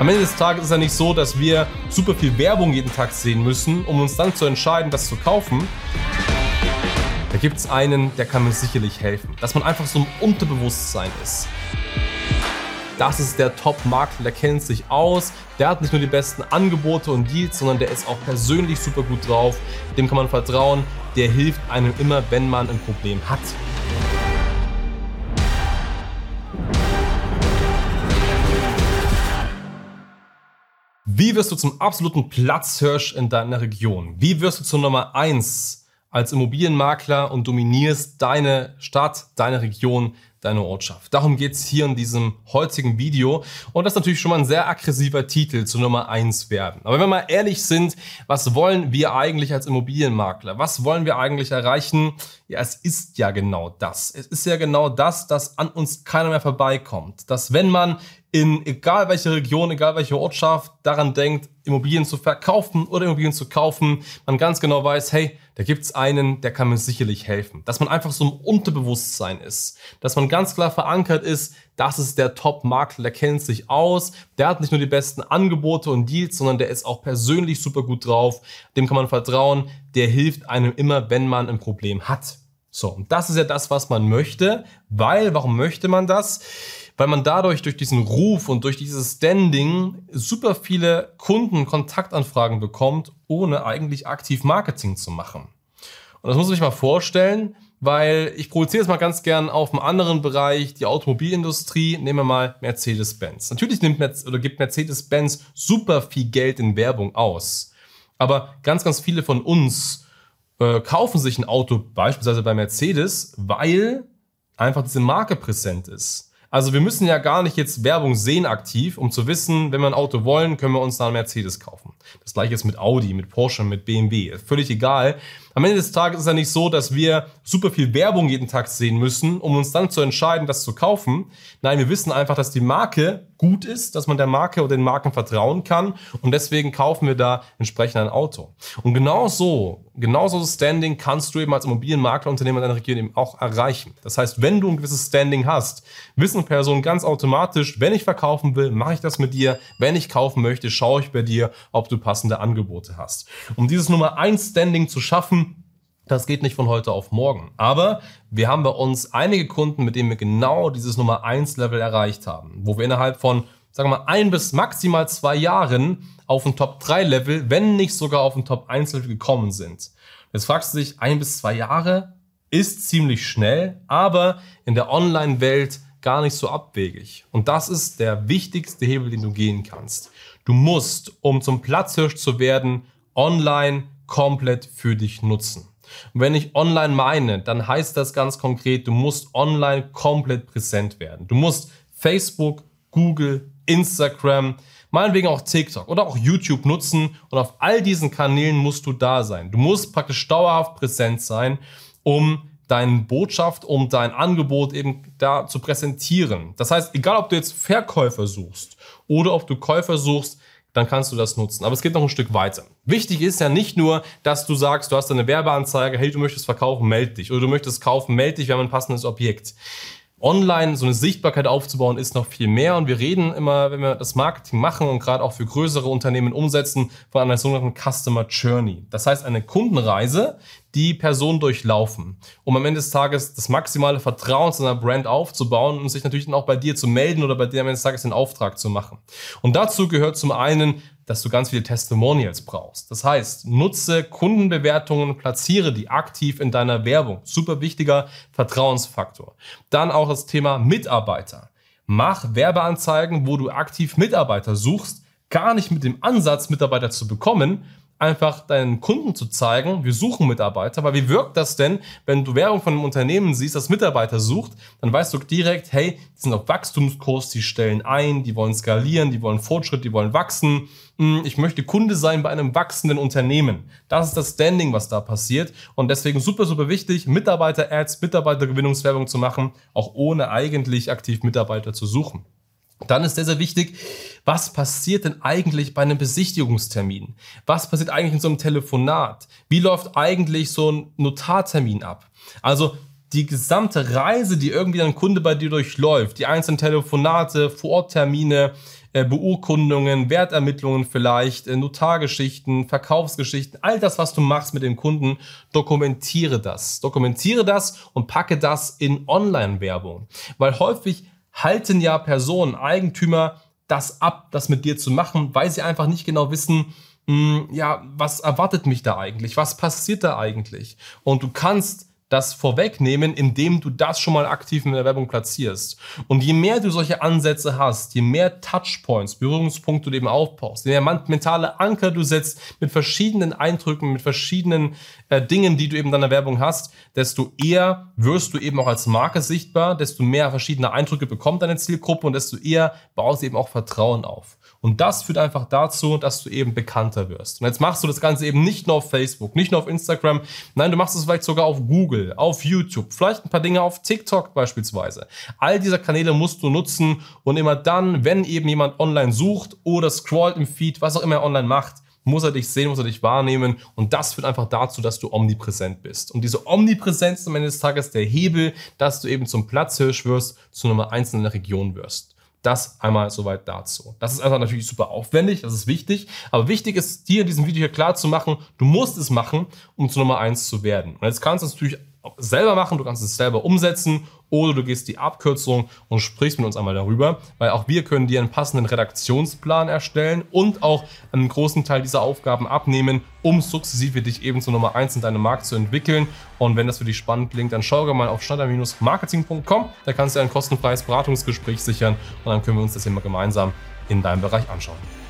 Am Ende des Tages ist es ja nicht so, dass wir super viel Werbung jeden Tag sehen müssen, um uns dann zu entscheiden, das zu kaufen. Da gibt es einen, der kann mir sicherlich helfen. Dass man einfach so im Unterbewusstsein ist. Das ist der Top-Makler, der kennt sich aus, der hat nicht nur die besten Angebote und Deals, sondern der ist auch persönlich super gut drauf. Dem kann man vertrauen, der hilft einem immer, wenn man ein Problem hat. Wie wirst du zum absoluten Platzhirsch in deiner Region? Wie wirst du zur Nummer 1 als Immobilienmakler und dominierst deine Stadt, deine Region, deine Ortschaft. Darum geht's hier in diesem heutigen Video. Und das ist natürlich schon mal ein sehr aggressiver Titel zu Nummer eins werden. Aber wenn wir mal ehrlich sind, was wollen wir eigentlich als Immobilienmakler? Was wollen wir eigentlich erreichen? Ja, es ist ja genau das. Es ist ja genau das, dass an uns keiner mehr vorbeikommt. Dass wenn man in egal welche Region, egal welche Ortschaft daran denkt, Immobilien zu verkaufen oder Immobilien zu kaufen, man ganz genau weiß, hey, da gibt's einen, der kann mir sicherlich helfen. Dass man einfach so im Unterbewusstsein ist. Dass man ganz klar verankert ist, das ist der Top-Makler, der kennt sich aus, der hat nicht nur die besten Angebote und Deals, sondern der ist auch persönlich super gut drauf, dem kann man vertrauen, der hilft einem immer, wenn man ein Problem hat. So, und das ist ja das, was man möchte, weil, warum möchte man das? Weil man dadurch durch diesen Ruf und durch dieses Standing super viele Kunden Kontaktanfragen bekommt, ohne eigentlich aktiv Marketing zu machen. Und das muss man sich mal vorstellen, weil ich projiziere es mal ganz gern auf einen anderen Bereich, die Automobilindustrie. Nehmen wir mal Mercedes-Benz. Natürlich nimmt Mercedes, oder gibt Mercedes-Benz super viel Geld in Werbung aus. Aber ganz, ganz viele von uns äh, kaufen sich ein Auto beispielsweise bei Mercedes, weil einfach diese Marke präsent ist. Also wir müssen ja gar nicht jetzt Werbung sehen aktiv, um zu wissen, wenn wir ein Auto wollen, können wir uns da einen Mercedes kaufen. Das gleiche ist mit Audi, mit Porsche, mit BMW. Völlig egal. Am Ende des Tages ist ja nicht so, dass wir super viel Werbung jeden Tag sehen müssen, um uns dann zu entscheiden, das zu kaufen. Nein, wir wissen einfach, dass die Marke gut ist, dass man der Marke oder den Marken vertrauen kann und deswegen kaufen wir da entsprechend ein Auto. Und genau so, genauso Standing kannst du eben als Immobilienmaklerunternehmer deiner Region eben auch erreichen. Das heißt, wenn du ein gewisses Standing hast, wissen Personen ganz automatisch, wenn ich verkaufen will, mache ich das mit dir. Wenn ich kaufen möchte, schaue ich bei dir, ob du passende Angebote hast. Um dieses Nummer 1 Standing zu schaffen, das geht nicht von heute auf morgen. Aber wir haben bei uns einige Kunden, mit denen wir genau dieses Nummer 1 Level erreicht haben, wo wir innerhalb von, sagen wir mal, ein bis maximal zwei Jahren auf ein Top 3 Level, wenn nicht sogar auf ein Top 1 Level gekommen sind. Jetzt fragst du dich, ein bis zwei Jahre ist ziemlich schnell, aber in der Online-Welt gar nicht so abwegig. Und das ist der wichtigste Hebel, den du gehen kannst. Du musst, um zum Platzhirsch zu werden, online komplett für dich nutzen. Und wenn ich online meine, dann heißt das ganz konkret, du musst online komplett präsent werden. Du musst Facebook, Google, Instagram, meinetwegen auch TikTok oder auch YouTube nutzen und auf all diesen Kanälen musst du da sein. Du musst praktisch dauerhaft präsent sein, um deine Botschaft, um dein Angebot eben da zu präsentieren. Das heißt, egal ob du jetzt Verkäufer suchst oder ob du Käufer suchst, dann kannst du das nutzen. Aber es geht noch ein Stück weiter. Wichtig ist ja nicht nur, dass du sagst, du hast eine Werbeanzeige, hey, du möchtest verkaufen, melde dich. Oder du möchtest kaufen, melde dich, wir haben ein passendes Objekt. Online so eine Sichtbarkeit aufzubauen, ist noch viel mehr. Und wir reden immer, wenn wir das Marketing machen und gerade auch für größere Unternehmen umsetzen, von einer sogenannten Customer Journey. Das heißt, eine Kundenreise, die Person durchlaufen, um am Ende des Tages das maximale Vertrauen zu einer Brand aufzubauen und sich natürlich dann auch bei dir zu melden oder bei dir am Ende des Tages den Auftrag zu machen. Und dazu gehört zum einen, dass du ganz viele Testimonials brauchst. Das heißt, nutze Kundenbewertungen, platziere die aktiv in deiner Werbung. Super wichtiger Vertrauensfaktor. Dann auch das Thema Mitarbeiter. Mach Werbeanzeigen, wo du aktiv Mitarbeiter suchst, gar nicht mit dem Ansatz, Mitarbeiter zu bekommen, einfach deinen Kunden zu zeigen, wir suchen Mitarbeiter, weil wie wirkt das denn, wenn du Werbung von einem Unternehmen siehst, das Mitarbeiter sucht, dann weißt du direkt, hey, die sind auf Wachstumskurs, die stellen ein, die wollen skalieren, die wollen Fortschritt, die wollen wachsen. Hm, ich möchte Kunde sein bei einem wachsenden Unternehmen. Das ist das Standing, was da passiert. Und deswegen super, super wichtig, Mitarbeiter-Ads, Mitarbeitergewinnungswerbung zu machen, auch ohne eigentlich aktiv Mitarbeiter zu suchen. Dann ist sehr, sehr wichtig, was passiert denn eigentlich bei einem Besichtigungstermin? Was passiert eigentlich in so einem Telefonat? Wie läuft eigentlich so ein Notartermin ab? Also die gesamte Reise, die irgendwie ein Kunde bei dir durchläuft, die einzelnen Telefonate, Vororttermine, äh, Beurkundungen, Wertermittlungen vielleicht, äh, Notargeschichten, Verkaufsgeschichten, all das, was du machst mit dem Kunden, dokumentiere das. Dokumentiere das und packe das in Online-Werbung. Weil häufig halten ja Personen, Eigentümer das ab, das mit dir zu machen, weil sie einfach nicht genau wissen, mh, hm, ja, was erwartet mich da eigentlich? Was passiert da eigentlich? Und du kannst das vorwegnehmen, indem du das schon mal aktiv in der Werbung platzierst. Und je mehr du solche Ansätze hast, je mehr Touchpoints, Berührungspunkte du eben aufbaust, je mehr mentale Anker du setzt mit verschiedenen Eindrücken, mit verschiedenen äh, Dingen, die du eben in deiner Werbung hast, desto eher wirst du eben auch als Marke sichtbar, desto mehr verschiedene Eindrücke bekommt deine Zielgruppe und desto eher baust du eben auch Vertrauen auf. Und das führt einfach dazu, dass du eben bekannter wirst. Und jetzt machst du das Ganze eben nicht nur auf Facebook, nicht nur auf Instagram, nein, du machst es vielleicht sogar auf Google, auf YouTube, vielleicht ein paar Dinge auf TikTok beispielsweise. All diese Kanäle musst du nutzen und immer dann, wenn eben jemand online sucht oder scrollt im Feed, was auch immer er online macht, muss er dich sehen, muss er dich wahrnehmen und das führt einfach dazu, dass du omnipräsent bist. Und diese Omnipräsenz am Ende des Tages der Hebel, dass du eben zum Platzhirsch wirst, zu Nummer eins in der Region wirst. Das einmal soweit dazu. Das ist einfach natürlich super aufwendig, das ist wichtig. Aber wichtig ist dir in diesem Video hier klar zu machen, du musst es machen, um zu Nummer eins zu werden. Und jetzt kannst du es natürlich selber machen, du kannst es selber umsetzen oder du gehst die Abkürzung und sprichst mit uns einmal darüber, weil auch wir können dir einen passenden Redaktionsplan erstellen und auch einen großen Teil dieser Aufgaben abnehmen, um sukzessive dich eben zur Nummer 1 in deinem Markt zu entwickeln. Und wenn das für dich spannend klingt, dann schau mal auf schneider-marketing.com, da kannst du ein kostenfreies Beratungsgespräch sichern und dann können wir uns das immer gemeinsam in deinem Bereich anschauen.